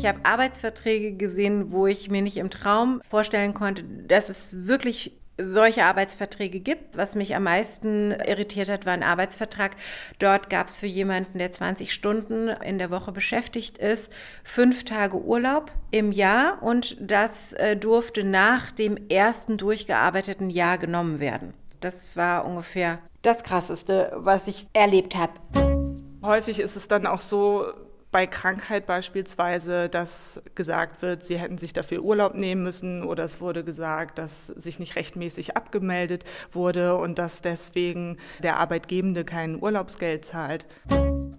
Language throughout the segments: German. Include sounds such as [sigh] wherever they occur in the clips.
Ich habe Arbeitsverträge gesehen, wo ich mir nicht im Traum vorstellen konnte, dass es wirklich solche Arbeitsverträge gibt. Was mich am meisten irritiert hat, war ein Arbeitsvertrag. Dort gab es für jemanden, der 20 Stunden in der Woche beschäftigt ist, fünf Tage Urlaub im Jahr und das äh, durfte nach dem ersten durchgearbeiteten Jahr genommen werden. Das war ungefähr das Krasseste, was ich erlebt habe. Häufig ist es dann auch so, bei Krankheit beispielsweise, dass gesagt wird, sie hätten sich dafür Urlaub nehmen müssen oder es wurde gesagt, dass sich nicht rechtmäßig abgemeldet wurde und dass deswegen der Arbeitgebende kein Urlaubsgeld zahlt.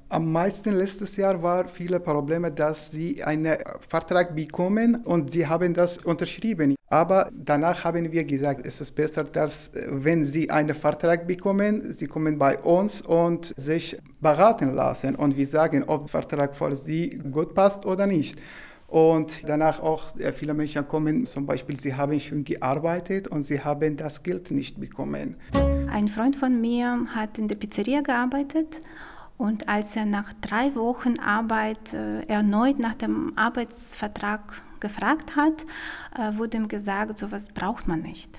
Am meisten letztes Jahr war viele Probleme, dass sie einen Vertrag bekommen und sie haben das unterschrieben. Aber danach haben wir gesagt, es ist besser, dass wenn sie einen Vertrag bekommen, sie kommen bei uns und sich beraten lassen und wir sagen, ob der Vertrag für sie gut passt oder nicht. Und danach auch äh, viele Menschen kommen, zum Beispiel, sie haben schon gearbeitet und sie haben das Geld nicht bekommen. Ein Freund von mir hat in der Pizzeria gearbeitet und als er nach drei Wochen Arbeit äh, erneut nach dem Arbeitsvertrag gefragt hat, äh, wurde ihm gesagt, sowas braucht man nicht.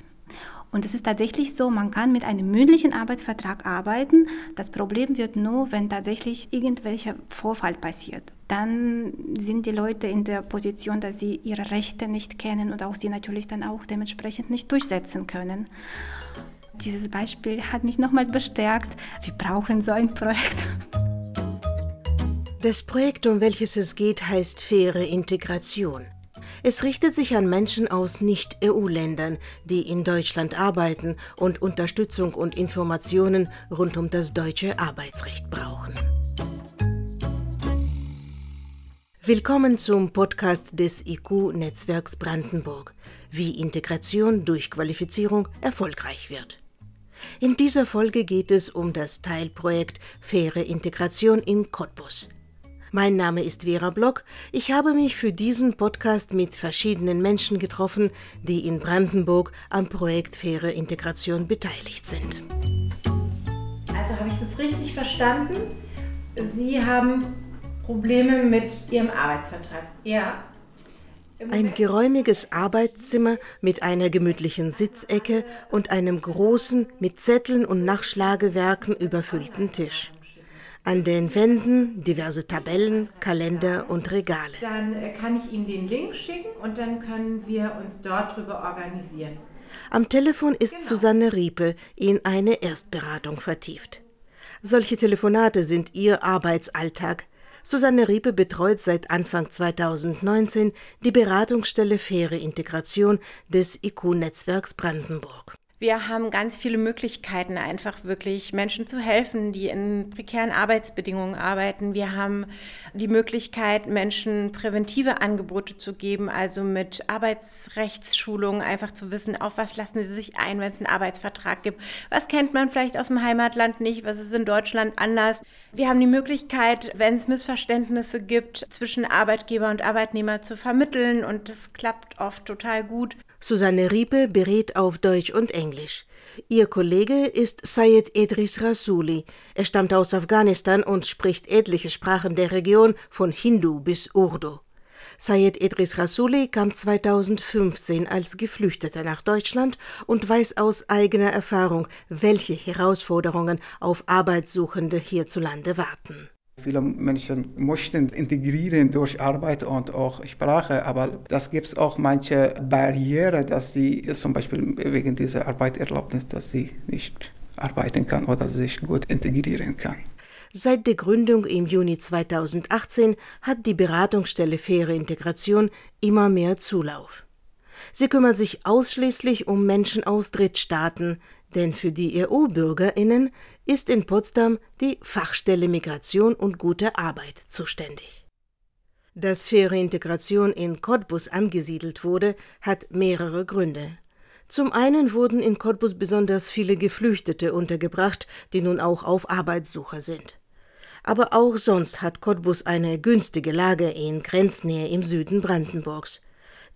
Und es ist tatsächlich so, man kann mit einem mündlichen Arbeitsvertrag arbeiten. Das Problem wird nur, wenn tatsächlich irgendwelcher Vorfall passiert. Dann sind die Leute in der Position, dass sie ihre Rechte nicht kennen und auch sie natürlich dann auch dementsprechend nicht durchsetzen können. Dieses Beispiel hat mich nochmal bestärkt, wir brauchen so ein Projekt. Das Projekt, um welches es geht, heißt faire Integration. Es richtet sich an Menschen aus Nicht-EU-Ländern, die in Deutschland arbeiten und Unterstützung und Informationen rund um das deutsche Arbeitsrecht brauchen. Willkommen zum Podcast des IQ-Netzwerks Brandenburg, wie Integration durch Qualifizierung erfolgreich wird. In dieser Folge geht es um das Teilprojekt Faire Integration in Cottbus. Mein Name ist Vera Block. Ich habe mich für diesen Podcast mit verschiedenen Menschen getroffen, die in Brandenburg am Projekt Faire Integration beteiligt sind. Also habe ich das richtig verstanden? Sie haben Probleme mit Ihrem Arbeitsvertrag. Ja. Ein geräumiges Arbeitszimmer mit einer gemütlichen Sitzecke und einem großen, mit Zetteln und Nachschlagewerken überfüllten Tisch. An den Wänden diverse Tabellen, Kalender und Regale. Dann äh, kann ich Ihnen den Link schicken und dann können wir uns dort drüber organisieren. Am Telefon ist genau. Susanne Riepe in eine Erstberatung vertieft. Solche Telefonate sind ihr Arbeitsalltag. Susanne Riepe betreut seit Anfang 2019 die Beratungsstelle Faire Integration des IQ-Netzwerks Brandenburg. Wir haben ganz viele Möglichkeiten, einfach wirklich Menschen zu helfen, die in prekären Arbeitsbedingungen arbeiten. Wir haben die Möglichkeit, Menschen präventive Angebote zu geben, also mit Arbeitsrechtsschulungen einfach zu wissen, auf was lassen sie sich ein, wenn es einen Arbeitsvertrag gibt. Was kennt man vielleicht aus dem Heimatland nicht? Was ist in Deutschland anders? Wir haben die Möglichkeit, wenn es Missverständnisse gibt, zwischen Arbeitgeber und Arbeitnehmer zu vermitteln und das klappt oft total gut. Susanne Riepe berät auf Deutsch und Englisch. Ihr Kollege ist Sayed Edris Rasuli. Er stammt aus Afghanistan und spricht etliche Sprachen der Region von Hindu bis Urdu. Sayed Edris Rasuli kam 2015 als Geflüchteter nach Deutschland und weiß aus eigener Erfahrung, welche Herausforderungen auf Arbeitssuchende hierzulande warten. Viele Menschen möchten integrieren durch Arbeit und auch Sprache, aber das gibt es auch manche Barriere, dass sie zum Beispiel wegen dieser Arbeiterlaubnis, dass sie nicht arbeiten kann oder sich gut integrieren kann. Seit der Gründung im Juni 2018 hat die Beratungsstelle Faire Integration immer mehr Zulauf. Sie kümmert sich ausschließlich um Menschen aus Drittstaaten, denn für die EU-Bürgerinnen ist in Potsdam die Fachstelle Migration und gute Arbeit zuständig. Dass faire Integration in Cottbus angesiedelt wurde, hat mehrere Gründe. Zum einen wurden in Cottbus besonders viele Geflüchtete untergebracht, die nun auch auf Arbeitssuche sind. Aber auch sonst hat Cottbus eine günstige Lage in Grenznähe im Süden Brandenburgs.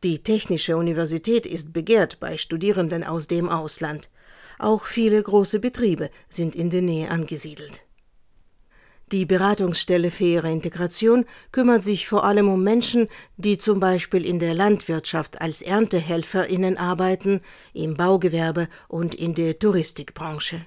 Die Technische Universität ist begehrt bei Studierenden aus dem Ausland. Auch viele große Betriebe sind in der Nähe angesiedelt. Die Beratungsstelle Faire Integration kümmert sich vor allem um Menschen, die zum Beispiel in der Landwirtschaft als ErntehelferInnen arbeiten, im Baugewerbe und in der Touristikbranche.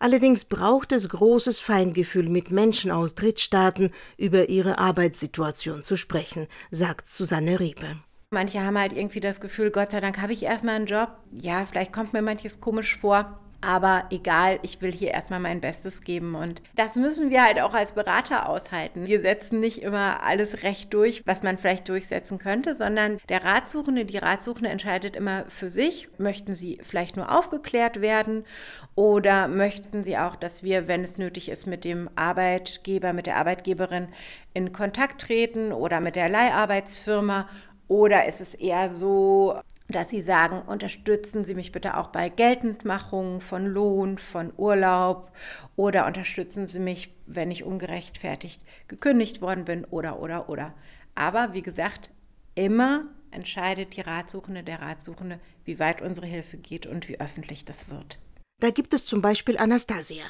Allerdings braucht es großes Feingefühl, mit Menschen aus Drittstaaten über ihre Arbeitssituation zu sprechen, sagt Susanne Riepe. Manche haben halt irgendwie das Gefühl, Gott sei Dank habe ich erstmal einen Job. Ja, vielleicht kommt mir manches komisch vor. Aber egal, ich will hier erstmal mein Bestes geben. Und das müssen wir halt auch als Berater aushalten. Wir setzen nicht immer alles recht durch, was man vielleicht durchsetzen könnte, sondern der Ratsuchende, die Ratsuchende entscheidet immer für sich. Möchten sie vielleicht nur aufgeklärt werden oder möchten sie auch, dass wir, wenn es nötig ist, mit dem Arbeitgeber, mit der Arbeitgeberin in Kontakt treten oder mit der Leiharbeitsfirma oder ist es eher so, dass Sie sagen, unterstützen Sie mich bitte auch bei Geltendmachung von Lohn, von Urlaub oder unterstützen Sie mich, wenn ich ungerechtfertigt gekündigt worden bin oder, oder, oder. Aber wie gesagt, immer entscheidet die Ratsuchende, der Ratsuchende, wie weit unsere Hilfe geht und wie öffentlich das wird. Da gibt es zum Beispiel Anastasia.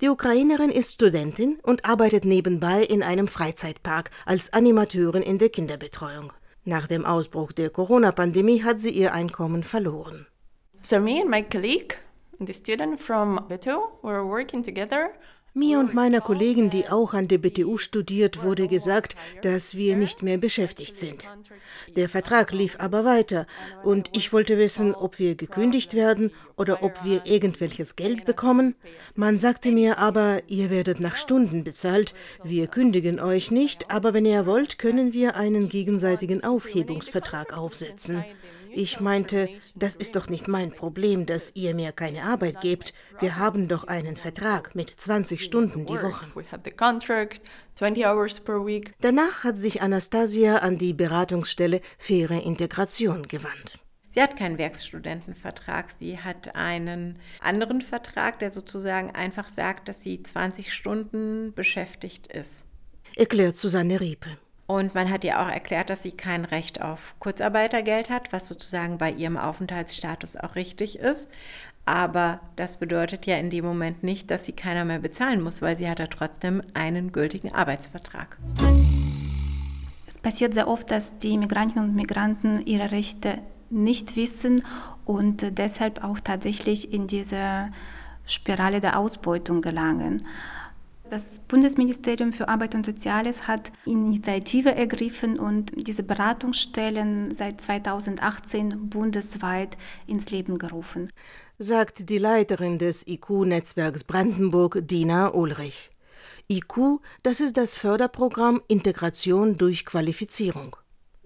Die Ukrainerin ist Studentin und arbeitet nebenbei in einem Freizeitpark als Animateurin in der Kinderbetreuung. Nach dem Ausbruch der Corona-Pandemie hat sie ihr Einkommen verloren. So me and my colleague, the student from Beto, were working together mir und meiner Kollegin, die auch an der BTU studiert, wurde gesagt, dass wir nicht mehr beschäftigt sind. Der Vertrag lief aber weiter und ich wollte wissen, ob wir gekündigt werden oder ob wir irgendwelches Geld bekommen. Man sagte mir aber, ihr werdet nach Stunden bezahlt, wir kündigen euch nicht, aber wenn ihr wollt, können wir einen gegenseitigen Aufhebungsvertrag aufsetzen. Ich meinte, das ist doch nicht mein Problem, dass ihr mir keine Arbeit gebt. Wir haben doch einen Vertrag mit 20 Stunden die Woche. Danach hat sich Anastasia an die Beratungsstelle Faire Integration gewandt. Sie hat keinen Werkstudentenvertrag, sie hat einen anderen Vertrag, der sozusagen einfach sagt, dass sie 20 Stunden beschäftigt ist. Erklärt Susanne Riepe. Und man hat ihr auch erklärt, dass sie kein Recht auf Kurzarbeitergeld hat, was sozusagen bei ihrem Aufenthaltsstatus auch richtig ist. Aber das bedeutet ja in dem Moment nicht, dass sie keiner mehr bezahlen muss, weil sie hat ja trotzdem einen gültigen Arbeitsvertrag. Es passiert sehr oft, dass die Migrantinnen und Migranten ihre Rechte nicht wissen und deshalb auch tatsächlich in diese Spirale der Ausbeutung gelangen. Das Bundesministerium für Arbeit und Soziales hat Initiative ergriffen und diese Beratungsstellen seit 2018 bundesweit ins Leben gerufen. Sagt die Leiterin des IQ-Netzwerks Brandenburg, Dina Ulrich. IQ, das ist das Förderprogramm Integration durch Qualifizierung.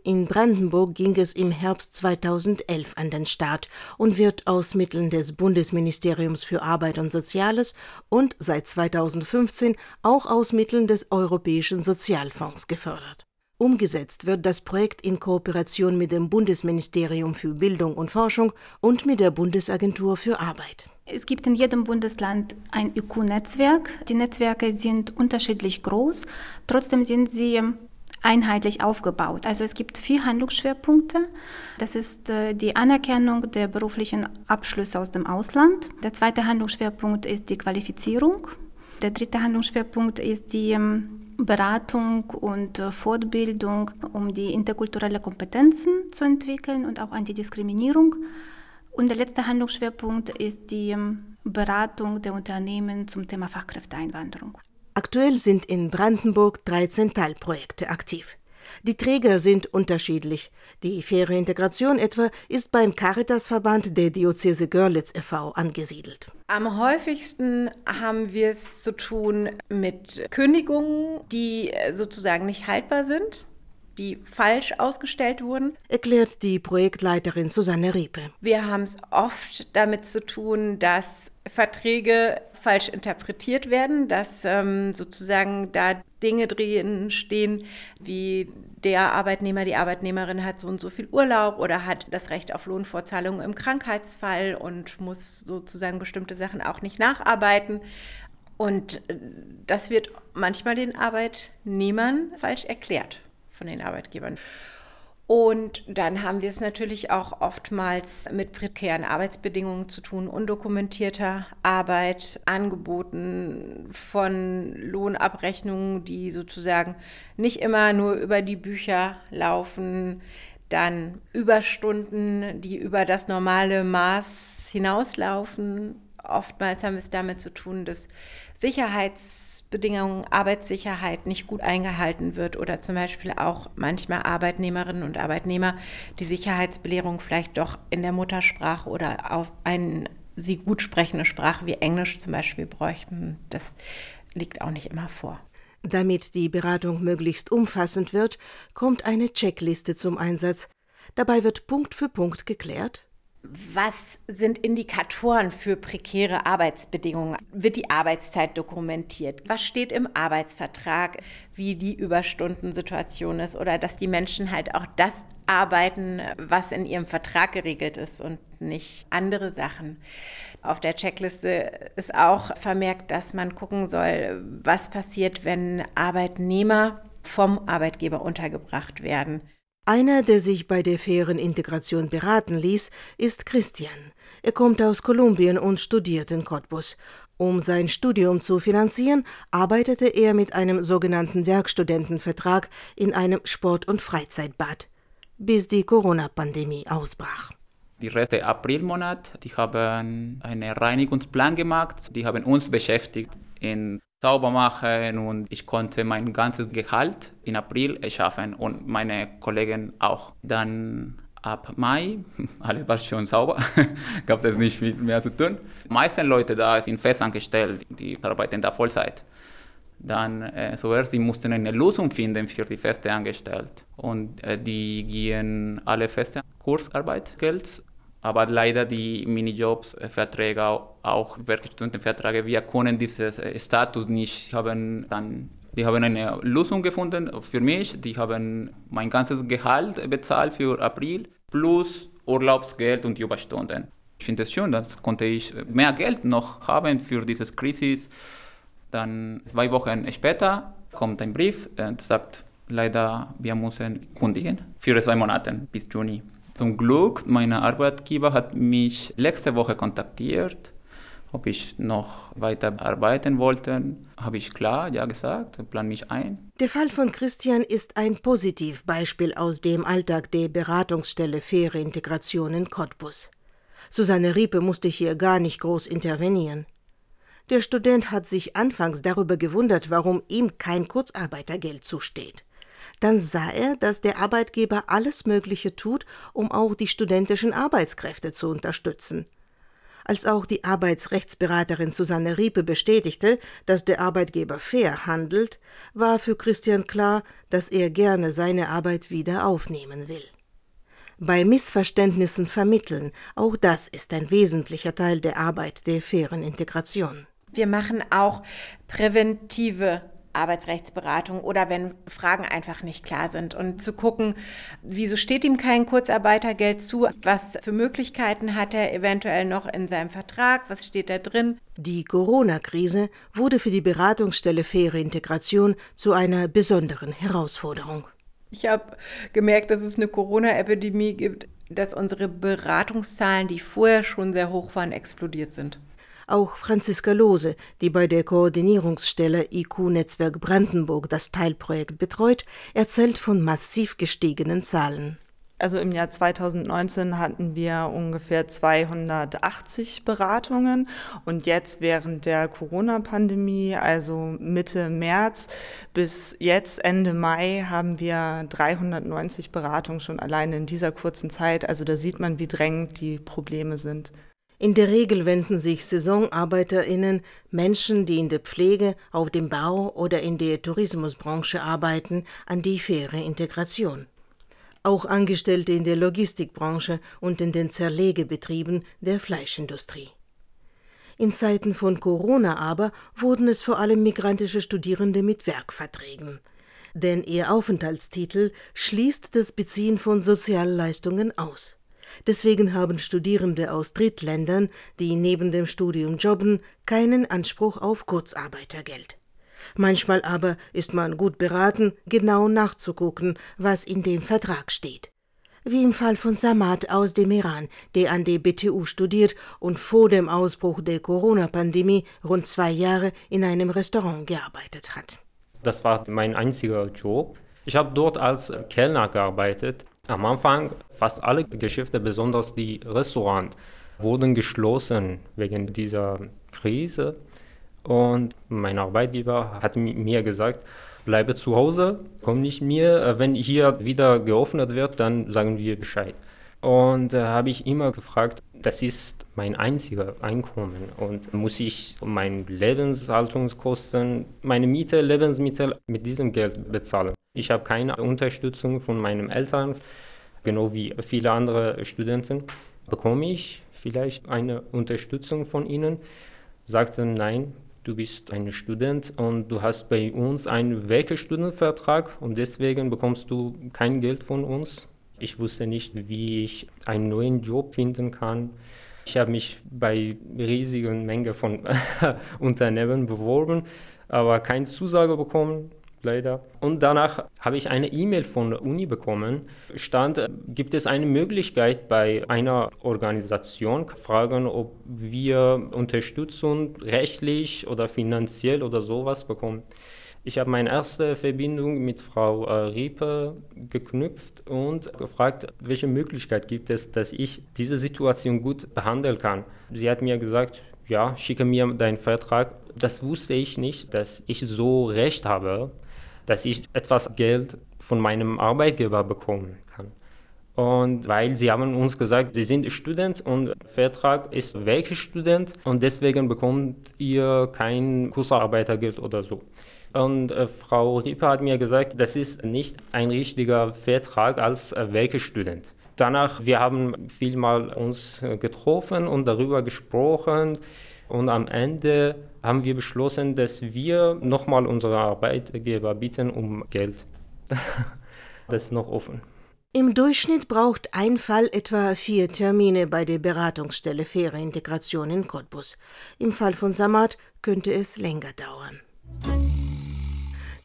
In Brandenburg ging es im Herbst 2011 an den Start und wird aus Mitteln des Bundesministeriums für Arbeit und Soziales und seit 2015 auch aus Mitteln des Europäischen Sozialfonds gefördert. Umgesetzt wird das Projekt in Kooperation mit dem Bundesministerium für Bildung und Forschung und mit der Bundesagentur für Arbeit. Es gibt in jedem Bundesland ein IQ-Netzwerk. Die Netzwerke sind unterschiedlich groß, trotzdem sind sie einheitlich aufgebaut. Also es gibt vier Handlungsschwerpunkte. Das ist äh, die Anerkennung der beruflichen Abschlüsse aus dem Ausland. Der zweite Handlungsschwerpunkt ist die Qualifizierung. Der dritte Handlungsschwerpunkt ist die ähm, Beratung und äh, Fortbildung, um die interkulturelle Kompetenzen zu entwickeln und auch Antidiskriminierung. Und der letzte Handlungsschwerpunkt ist die ähm, Beratung der Unternehmen zum Thema Fachkräfteeinwanderung. Aktuell sind in Brandenburg 13 Teilprojekte aktiv. Die Träger sind unterschiedlich. Die faire Integration etwa ist beim Caritasverband der Diözese Görlitz e.V. angesiedelt. Am häufigsten haben wir es zu tun mit Kündigungen, die sozusagen nicht haltbar sind die falsch ausgestellt wurden. Erklärt die Projektleiterin Susanne Riepe. Wir haben es oft damit zu tun, dass Verträge falsch interpretiert werden, dass ähm, sozusagen da Dinge drin stehen, wie der Arbeitnehmer, die Arbeitnehmerin hat so und so viel Urlaub oder hat das Recht auf Lohnfortzahlung im Krankheitsfall und muss sozusagen bestimmte Sachen auch nicht nacharbeiten. Und äh, das wird manchmal den Arbeitnehmern falsch erklärt von den Arbeitgebern. Und dann haben wir es natürlich auch oftmals mit prekären Arbeitsbedingungen zu tun, undokumentierter Arbeit, Angeboten von Lohnabrechnungen, die sozusagen nicht immer nur über die Bücher laufen, dann Überstunden, die über das normale Maß hinauslaufen. Oftmals haben wir es damit zu tun, dass Sicherheitsbedingungen, Arbeitssicherheit nicht gut eingehalten wird oder zum Beispiel auch manchmal Arbeitnehmerinnen und Arbeitnehmer die Sicherheitsbelehrung vielleicht doch in der Muttersprache oder auf eine sie gut sprechende Sprache wie Englisch zum Beispiel bräuchten. Das liegt auch nicht immer vor. Damit die Beratung möglichst umfassend wird, kommt eine Checkliste zum Einsatz. Dabei wird Punkt für Punkt geklärt, was sind Indikatoren für prekäre Arbeitsbedingungen? Wird die Arbeitszeit dokumentiert? Was steht im Arbeitsvertrag, wie die Überstundensituation ist oder dass die Menschen halt auch das arbeiten, was in ihrem Vertrag geregelt ist und nicht andere Sachen. Auf der Checkliste ist auch vermerkt, dass man gucken soll, was passiert, wenn Arbeitnehmer vom Arbeitgeber untergebracht werden. Einer, der sich bei der fairen Integration beraten ließ, ist Christian. Er kommt aus Kolumbien und studiert in Cottbus. Um sein Studium zu finanzieren, arbeitete er mit einem sogenannten Werkstudentenvertrag in einem Sport- und Freizeitbad, bis die Corona-Pandemie ausbrach. Die Reste Aprilmonat, die haben einen Reinigungsplan gemacht, die haben uns beschäftigt in sauber machen und ich konnte mein ganzes Gehalt in April schaffen und meine Kollegen auch. Dann ab Mai, [laughs] alles war schon sauber, [laughs] gab es nicht viel mehr zu tun. Die meisten Leute da sind festangestellt, die arbeiten da Vollzeit. Dann äh, zuerst, die mussten eine Lösung finden für die feste Angestellten. Und äh, die gehen alle feste Kursarbeitgeld aber leider die Minijobs, äh, auch Werkstudentenverträge, wir können diesen äh, Status nicht haben. Dann, die haben eine Lösung gefunden für mich. Die haben mein ganzes Gehalt bezahlt für April plus Urlaubsgeld und Überstunden. Ich finde es schön, dass konnte ich mehr Geld noch haben für diese Krise. Dann zwei Wochen später kommt ein Brief und sagt, leider, wir müssen kundigen für zwei Monate bis Juni. Zum Glück, mein Arbeitgeber hat mich letzte Woche kontaktiert, ob ich noch weiter arbeiten wollte. Habe ich klar, ja gesagt, plan mich ein. Der Fall von Christian ist ein Positivbeispiel aus dem Alltag der Beratungsstelle Faire Integration in Cottbus. Susanne Riepe musste hier gar nicht groß intervenieren. Der Student hat sich anfangs darüber gewundert, warum ihm kein Kurzarbeitergeld zusteht dann sah er, dass der Arbeitgeber alles Mögliche tut, um auch die studentischen Arbeitskräfte zu unterstützen. Als auch die Arbeitsrechtsberaterin Susanne Riepe bestätigte, dass der Arbeitgeber fair handelt, war für Christian klar, dass er gerne seine Arbeit wieder aufnehmen will. Bei Missverständnissen vermitteln, auch das ist ein wesentlicher Teil der Arbeit der fairen Integration. Wir machen auch präventive Arbeitsrechtsberatung oder wenn Fragen einfach nicht klar sind und zu gucken, wieso steht ihm kein Kurzarbeitergeld zu, was für Möglichkeiten hat er eventuell noch in seinem Vertrag, was steht da drin. Die Corona-Krise wurde für die Beratungsstelle Faire Integration zu einer besonderen Herausforderung. Ich habe gemerkt, dass es eine Corona-Epidemie gibt, dass unsere Beratungszahlen, die vorher schon sehr hoch waren, explodiert sind. Auch Franziska Lose, die bei der Koordinierungsstelle IQ-Netzwerk Brandenburg das Teilprojekt betreut, erzählt von massiv gestiegenen Zahlen. Also im Jahr 2019 hatten wir ungefähr 280 Beratungen und jetzt während der Corona-Pandemie, also Mitte März bis jetzt Ende Mai, haben wir 390 Beratungen schon alleine in dieser kurzen Zeit. Also da sieht man, wie drängend die Probleme sind. In der Regel wenden sich SaisonarbeiterInnen, Menschen, die in der Pflege, auf dem Bau oder in der Tourismusbranche arbeiten, an die faire Integration. Auch Angestellte in der Logistikbranche und in den Zerlegebetrieben der Fleischindustrie. In Zeiten von Corona aber wurden es vor allem migrantische Studierende mit Werkverträgen. Denn ihr Aufenthaltstitel schließt das Beziehen von Sozialleistungen aus. Deswegen haben Studierende aus Drittländern, die neben dem Studium jobben, keinen Anspruch auf Kurzarbeitergeld. Manchmal aber ist man gut beraten, genau nachzugucken, was in dem Vertrag steht. wie im Fall von Samad aus dem Iran, der an der BTU studiert und vor dem Ausbruch der Corona-Pandemie rund zwei Jahre in einem Restaurant gearbeitet hat. Das war mein einziger Job. Ich habe dort als Kellner gearbeitet. Am Anfang fast alle Geschäfte, besonders die Restaurants, wurden geschlossen wegen dieser Krise. Und mein Arbeitgeber hat mir gesagt, bleibe zu Hause, komm nicht mehr. Wenn hier wieder geöffnet wird, dann sagen wir Bescheid. Und äh, habe ich immer gefragt, das ist mein einziger Einkommen und muss ich meine Lebenshaltungskosten, meine Miete, Lebensmittel mit diesem Geld bezahlen. Ich habe keine Unterstützung von meinen Eltern, genau wie viele andere Studenten. Bekomme ich vielleicht eine Unterstützung von ihnen? Sagte nein, du bist ein Student und du hast bei uns einen Werkstudentenvertrag und deswegen bekommst du kein Geld von uns. Ich wusste nicht, wie ich einen neuen Job finden kann. Ich habe mich bei riesigen Menge von [laughs] Unternehmen beworben, aber keine Zusage bekommen, leider. Und danach habe ich eine E-Mail von der Uni bekommen. Stand, gibt es eine Möglichkeit bei einer Organisation, fragen, ob wir Unterstützung rechtlich oder finanziell oder sowas bekommen. Ich habe meine erste Verbindung mit Frau äh, Riepe geknüpft und gefragt, welche Möglichkeit gibt es, dass ich diese Situation gut behandeln kann. Sie hat mir gesagt, ja, schicke mir deinen Vertrag. Das wusste ich nicht, dass ich so recht habe, dass ich etwas Geld von meinem Arbeitgeber bekommen kann. Und weil sie haben uns gesagt, sie sind Student und Vertrag ist Werkstudent und deswegen bekommt ihr kein Kursarbeitergeld oder so. Und äh, Frau Rieper hat mir gesagt, das ist nicht ein richtiger Vertrag als äh, Werkstudent. Danach, wir haben vielmal uns äh, getroffen und darüber gesprochen. Und am Ende haben wir beschlossen, dass wir nochmal unsere Arbeitgeber bitten um Geld. [laughs] das ist noch offen. Im Durchschnitt braucht ein Fall etwa vier Termine bei der Beratungsstelle Faire Integration in Cottbus. Im Fall von Samad könnte es länger dauern.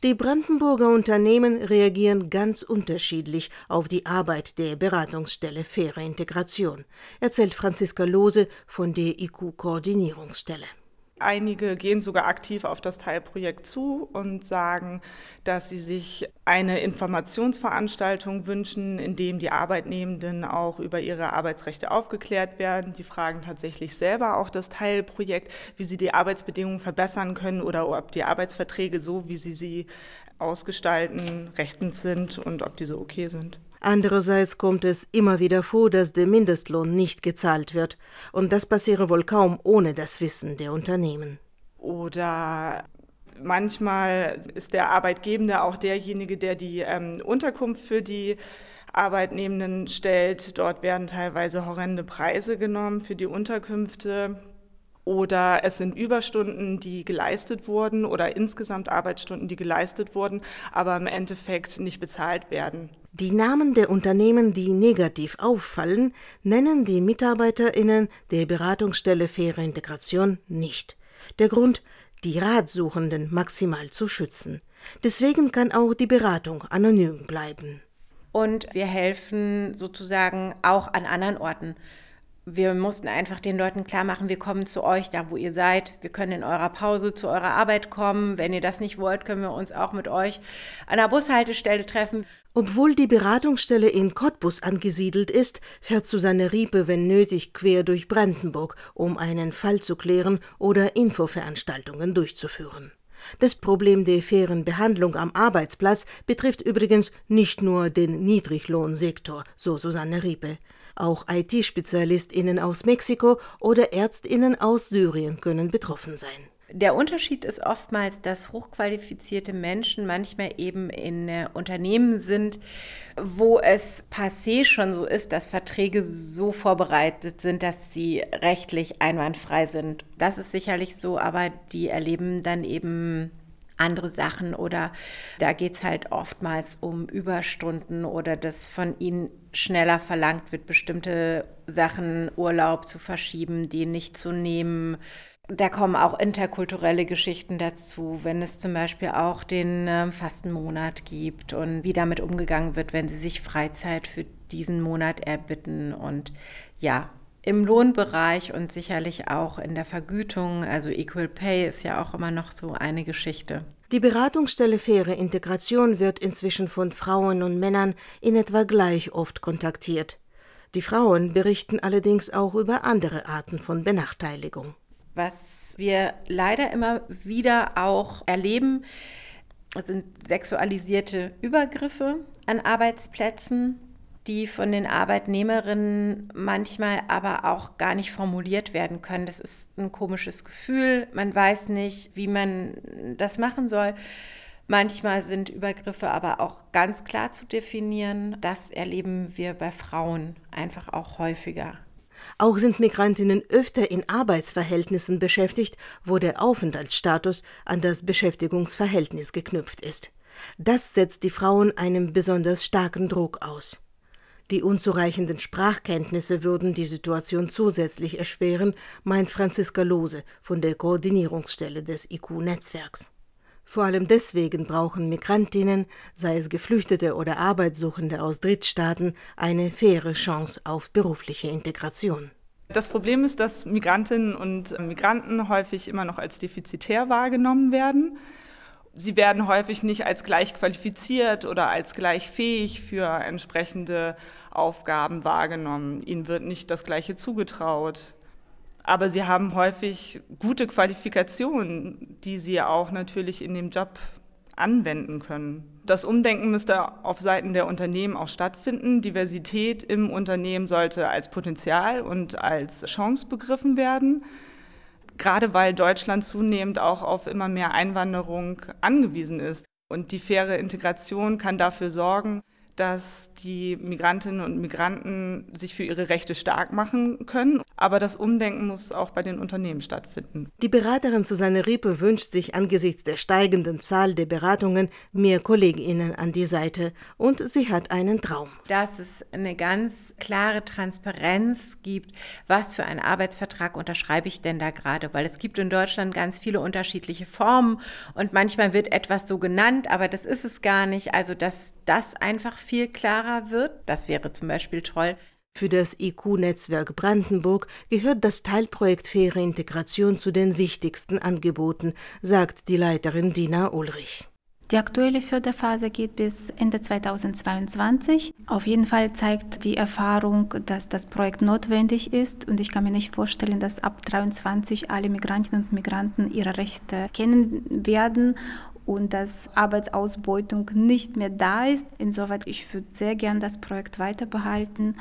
Die Brandenburger Unternehmen reagieren ganz unterschiedlich auf die Arbeit der Beratungsstelle Faire Integration, erzählt Franziska Lose von der IQ-Koordinierungsstelle. Einige gehen sogar aktiv auf das Teilprojekt zu und sagen, dass sie sich eine Informationsveranstaltung wünschen, in dem die Arbeitnehmenden auch über ihre Arbeitsrechte aufgeklärt werden. Die fragen tatsächlich selber auch das Teilprojekt, wie sie die Arbeitsbedingungen verbessern können oder ob die Arbeitsverträge so, wie sie sie ausgestalten, rechtens sind und ob diese okay sind. Andererseits kommt es immer wieder vor, dass der Mindestlohn nicht gezahlt wird. Und das passiere wohl kaum ohne das Wissen der Unternehmen. Oder manchmal ist der Arbeitgebende auch derjenige, der die ähm, Unterkunft für die Arbeitnehmenden stellt. Dort werden teilweise horrende Preise genommen für die Unterkünfte. Oder es sind Überstunden, die geleistet wurden oder insgesamt Arbeitsstunden, die geleistet wurden, aber im Endeffekt nicht bezahlt werden. Die Namen der Unternehmen, die negativ auffallen, nennen die MitarbeiterInnen der Beratungsstelle Faire Integration nicht. Der Grund, die Ratsuchenden maximal zu schützen. Deswegen kann auch die Beratung anonym bleiben. Und wir helfen sozusagen auch an anderen Orten wir mussten einfach den Leuten klar machen, wir kommen zu euch, da wo ihr seid. Wir können in eurer Pause zu eurer Arbeit kommen. Wenn ihr das nicht wollt, können wir uns auch mit euch an der Bushaltestelle treffen. Obwohl die Beratungsstelle in Cottbus angesiedelt ist, fährt Susanne Riepe, wenn nötig, quer durch Brandenburg, um einen Fall zu klären oder Infoveranstaltungen durchzuführen. Das Problem der fairen Behandlung am Arbeitsplatz betrifft übrigens nicht nur den Niedriglohnsektor, so Susanne Riepe. Auch IT-SpezialistInnen aus Mexiko oder ÄrztInnen aus Syrien können betroffen sein. Der Unterschied ist oftmals, dass hochqualifizierte Menschen manchmal eben in äh, Unternehmen sind, wo es passé schon so ist, dass Verträge so vorbereitet sind, dass sie rechtlich einwandfrei sind. Das ist sicherlich so, aber die erleben dann eben andere Sachen oder da geht es halt oftmals um Überstunden oder dass von ihnen schneller verlangt wird, bestimmte Sachen, Urlaub zu verschieben, die nicht zu nehmen. Da kommen auch interkulturelle Geschichten dazu, wenn es zum Beispiel auch den äh, Fastenmonat gibt und wie damit umgegangen wird, wenn sie sich Freizeit für diesen Monat erbitten. Und ja, im Lohnbereich und sicherlich auch in der Vergütung, also Equal Pay ist ja auch immer noch so eine Geschichte. Die Beratungsstelle Faire Integration wird inzwischen von Frauen und Männern in etwa gleich oft kontaktiert. Die Frauen berichten allerdings auch über andere Arten von Benachteiligung. Was wir leider immer wieder auch erleben, sind sexualisierte Übergriffe an Arbeitsplätzen, die von den Arbeitnehmerinnen manchmal aber auch gar nicht formuliert werden können. Das ist ein komisches Gefühl. Man weiß nicht, wie man das machen soll. Manchmal sind Übergriffe aber auch ganz klar zu definieren. Das erleben wir bei Frauen einfach auch häufiger. Auch sind Migrantinnen öfter in Arbeitsverhältnissen beschäftigt, wo der Aufenthaltsstatus an das Beschäftigungsverhältnis geknüpft ist. Das setzt die Frauen einem besonders starken Druck aus. Die unzureichenden Sprachkenntnisse würden die Situation zusätzlich erschweren, meint Franziska Lose von der Koordinierungsstelle des IQ-Netzwerks. Vor allem deswegen brauchen Migrantinnen, sei es Geflüchtete oder Arbeitssuchende aus Drittstaaten, eine faire Chance auf berufliche Integration. Das Problem ist, dass Migrantinnen und Migranten häufig immer noch als defizitär wahrgenommen werden. Sie werden häufig nicht als gleich qualifiziert oder als gleich fähig für entsprechende Aufgaben wahrgenommen. Ihnen wird nicht das Gleiche zugetraut aber sie haben häufig gute Qualifikationen, die sie auch natürlich in dem Job anwenden können. Das Umdenken müsste auf Seiten der Unternehmen auch stattfinden. Diversität im Unternehmen sollte als Potenzial und als Chance begriffen werden, gerade weil Deutschland zunehmend auch auf immer mehr Einwanderung angewiesen ist. Und die faire Integration kann dafür sorgen, dass die Migrantinnen und Migranten sich für ihre Rechte stark machen können. Aber das Umdenken muss auch bei den Unternehmen stattfinden. Die Beraterin Susanne Riepe wünscht sich angesichts der steigenden Zahl der Beratungen mehr KollegInnen an die Seite und sie hat einen Traum. Dass es eine ganz klare Transparenz gibt, was für einen Arbeitsvertrag unterschreibe ich denn da gerade, weil es gibt in Deutschland ganz viele unterschiedliche Formen und manchmal wird etwas so genannt, aber das ist es gar nicht. Also, dass das einfach viel klarer wird. Das wäre zum Beispiel toll. Für das IQ-Netzwerk Brandenburg gehört das Teilprojekt Faire Integration zu den wichtigsten Angeboten, sagt die Leiterin Dina Ulrich. Die aktuelle Förderphase geht bis Ende 2022. Auf jeden Fall zeigt die Erfahrung, dass das Projekt notwendig ist und ich kann mir nicht vorstellen, dass ab 2023 alle Migrantinnen und Migranten ihre Rechte kennen werden und dass Arbeitsausbeutung nicht mehr da ist. Insoweit, ich würde sehr gern das Projekt weiter behalten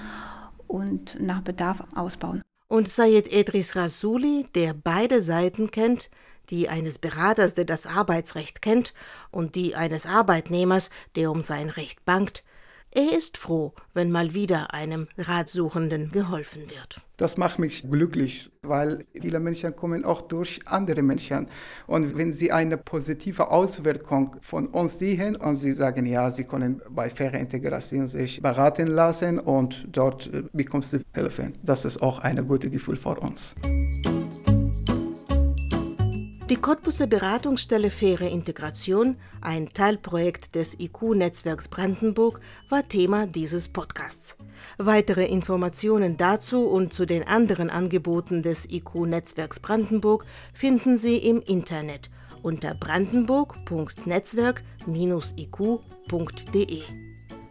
und nach Bedarf ausbauen. Und Sayed Edris Rasuli, der beide Seiten kennt, die eines Beraters, der das Arbeitsrecht kennt, und die eines Arbeitnehmers, der um sein Recht bangt, er ist froh, wenn mal wieder einem Ratsuchenden geholfen wird. Das macht mich glücklich, weil viele Menschen kommen auch durch andere Menschen. Und wenn sie eine positive Auswirkung von uns sehen und sie sagen, ja, sie können bei fairer Integration sich beraten lassen und dort äh, bekommst du Hilfe. Das ist auch ein gutes Gefühl für uns. Die Cottbuser Beratungsstelle Faire Integration, ein Teilprojekt des IQ-Netzwerks Brandenburg, war Thema dieses Podcasts. Weitere Informationen dazu und zu den anderen Angeboten des IQ-Netzwerks Brandenburg finden Sie im Internet unter brandenburg.netzwerk-iq.de.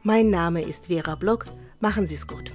Mein Name ist Vera Block. Machen Sie es gut.